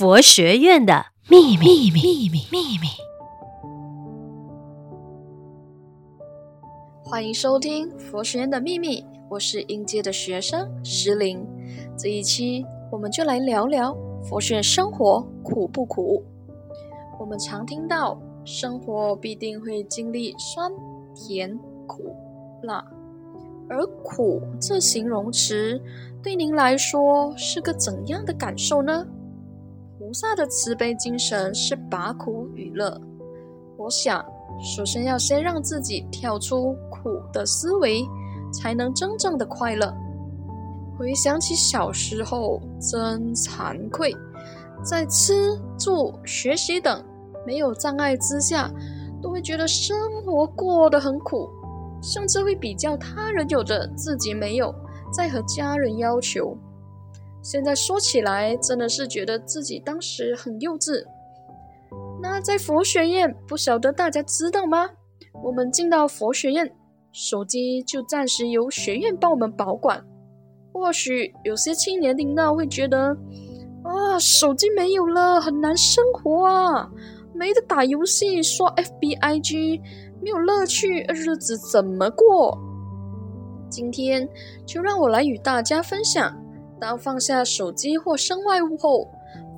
佛学院的秘密，秘密，秘密。欢迎收听佛学院的秘密，我是应届的学生石林。这一期我们就来聊聊佛学院生活苦不苦？我们常听到生活必定会经历酸、甜、苦、辣，而苦这形容词对您来说是个怎样的感受呢？菩萨的慈悲精神是把苦与乐。我想，首先要先让自己跳出苦的思维，才能真正的快乐。回想起小时候，真惭愧，在吃住学习等没有障碍之下，都会觉得生活过得很苦，甚至会比较他人有的自己没有，再和家人要求。现在说起来，真的是觉得自己当时很幼稚。那在佛学院，不晓得大家知道吗？我们进到佛学院，手机就暂时由学院帮我们保管。或许有些青年听到会觉得，啊，手机没有了，很难生活啊，没得打游戏、刷 FBIG，没有乐趣，日子怎么过？今天就让我来与大家分享。当放下手机或身外物后，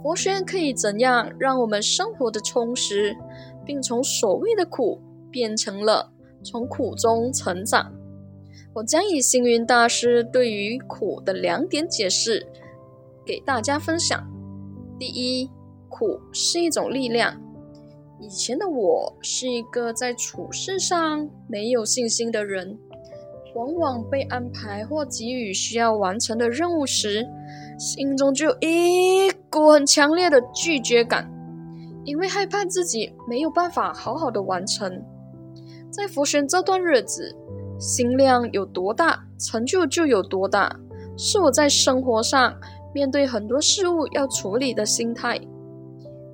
佛学可以怎样让我们生活的充实，并从所谓的苦变成了从苦中成长？我将以星云大师对于苦的两点解释给大家分享。第一，苦是一种力量。以前的我是一个在处事上没有信心的人。往往被安排或给予需要完成的任务时，心中就有一股很强烈的拒绝感，因为害怕自己没有办法好好的完成。在佛学这段日子，心量有多大，成就就有多大，是我在生活上面对很多事物要处理的心态。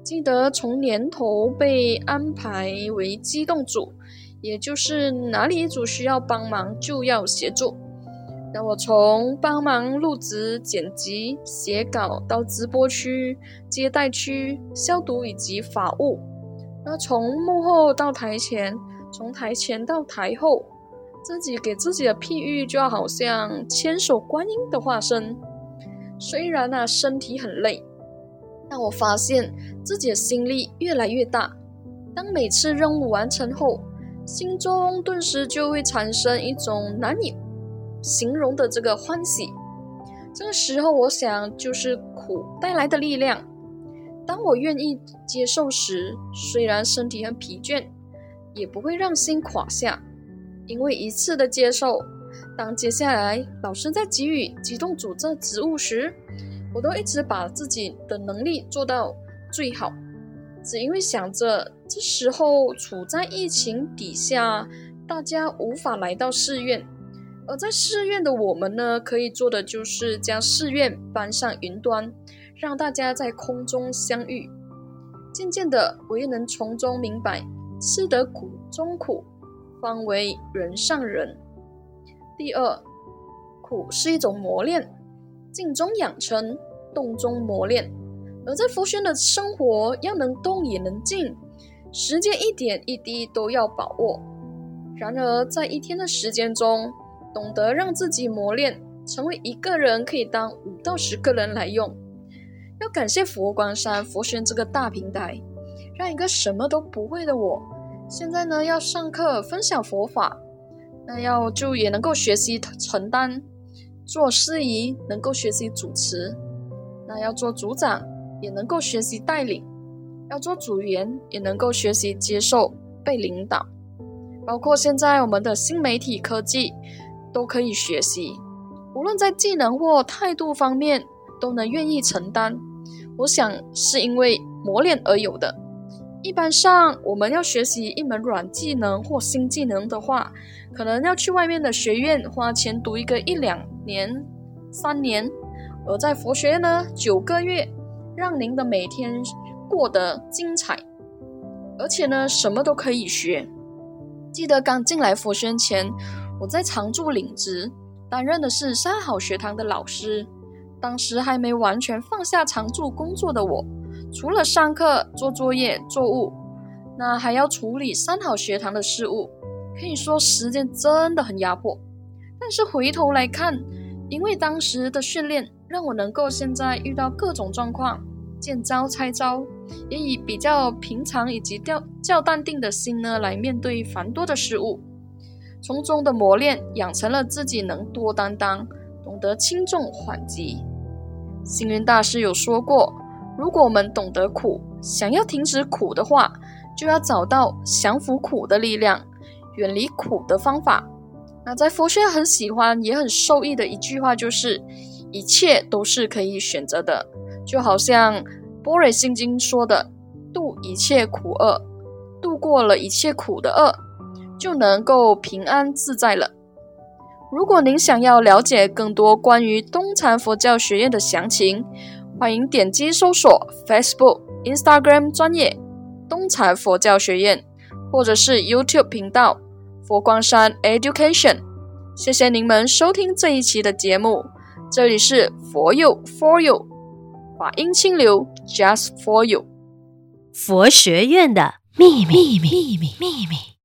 记得从年头被安排为机动组。也就是哪里一组需要帮忙就要协助。那我从帮忙录制、剪辑、写稿到直播区、接待区、消毒以及法务。那从幕后到台前，从台前到台后，自己给自己的譬喻就好像千手观音的化身。虽然啊身体很累，但我发现自己的心力越来越大。当每次任务完成后，心中顿时就会产生一种难以形容的这个欢喜。这个时候，我想就是苦带来的力量。当我愿意接受时，虽然身体很疲倦，也不会让心垮下，因为一次的接受。当接下来老师在给予机动组这职务时，我都一直把自己的能力做到最好。只因为想着这时候处在疫情底下，大家无法来到寺院，而在寺院的我们呢，可以做的就是将寺院搬上云端，让大家在空中相遇。渐渐的，我也能从中明白，吃得苦中苦，方为人上人。第二，苦是一种磨练，静中养成，动中磨练。而在佛学的生活，要能动也能静，时间一点一滴都要把握。然而，在一天的时间中，懂得让自己磨练，成为一个人可以当五到十个人来用。要感谢佛光山佛学这个大平台，让一个什么都不会的我，现在呢要上课分享佛法，那要就也能够学习承担，做司仪能够学习主持，那要做组长。也能够学习带领，要做组员也能够学习接受被领导，包括现在我们的新媒体科技都可以学习，无论在技能或态度方面都能愿意承担。我想是因为磨练而有的。一般上，我们要学习一门软技能或新技能的话，可能要去外面的学院花钱读一个一两年、三年，而在佛学院呢，九个月。让您的每天过得精彩，而且呢，什么都可以学。记得刚进来佛学院前，我在常住领职，担任的是三好学堂的老师。当时还没完全放下常住工作的我，除了上课、做作业、作物，那还要处理三好学堂的事务，可以说时间真的很压迫。但是回头来看，因为当时的训练，让我能够现在遇到各种状况，见招拆招，也以比较平常以及较较淡定的心呢来面对繁多的事物，从中的磨练，养成了自己能多担当，懂得轻重缓急。星云大师有说过，如果我们懂得苦，想要停止苦的话，就要找到降服苦的力量，远离苦的方法。那在佛学很喜欢也很受益的一句话就是，一切都是可以选择的，就好像《般若心经》说的，度一切苦厄，度过了一切苦的厄，就能够平安自在了。如果您想要了解更多关于东禅佛教学院的详情，欢迎点击搜索 Facebook、Instagram 专业东禅佛教学院，或者是 YouTube 频道佛光山 Education。谢谢您们收听这一期的节目，这里是佛佑 For You，法音清流 Just For You，佛学院的秘密秘密秘密。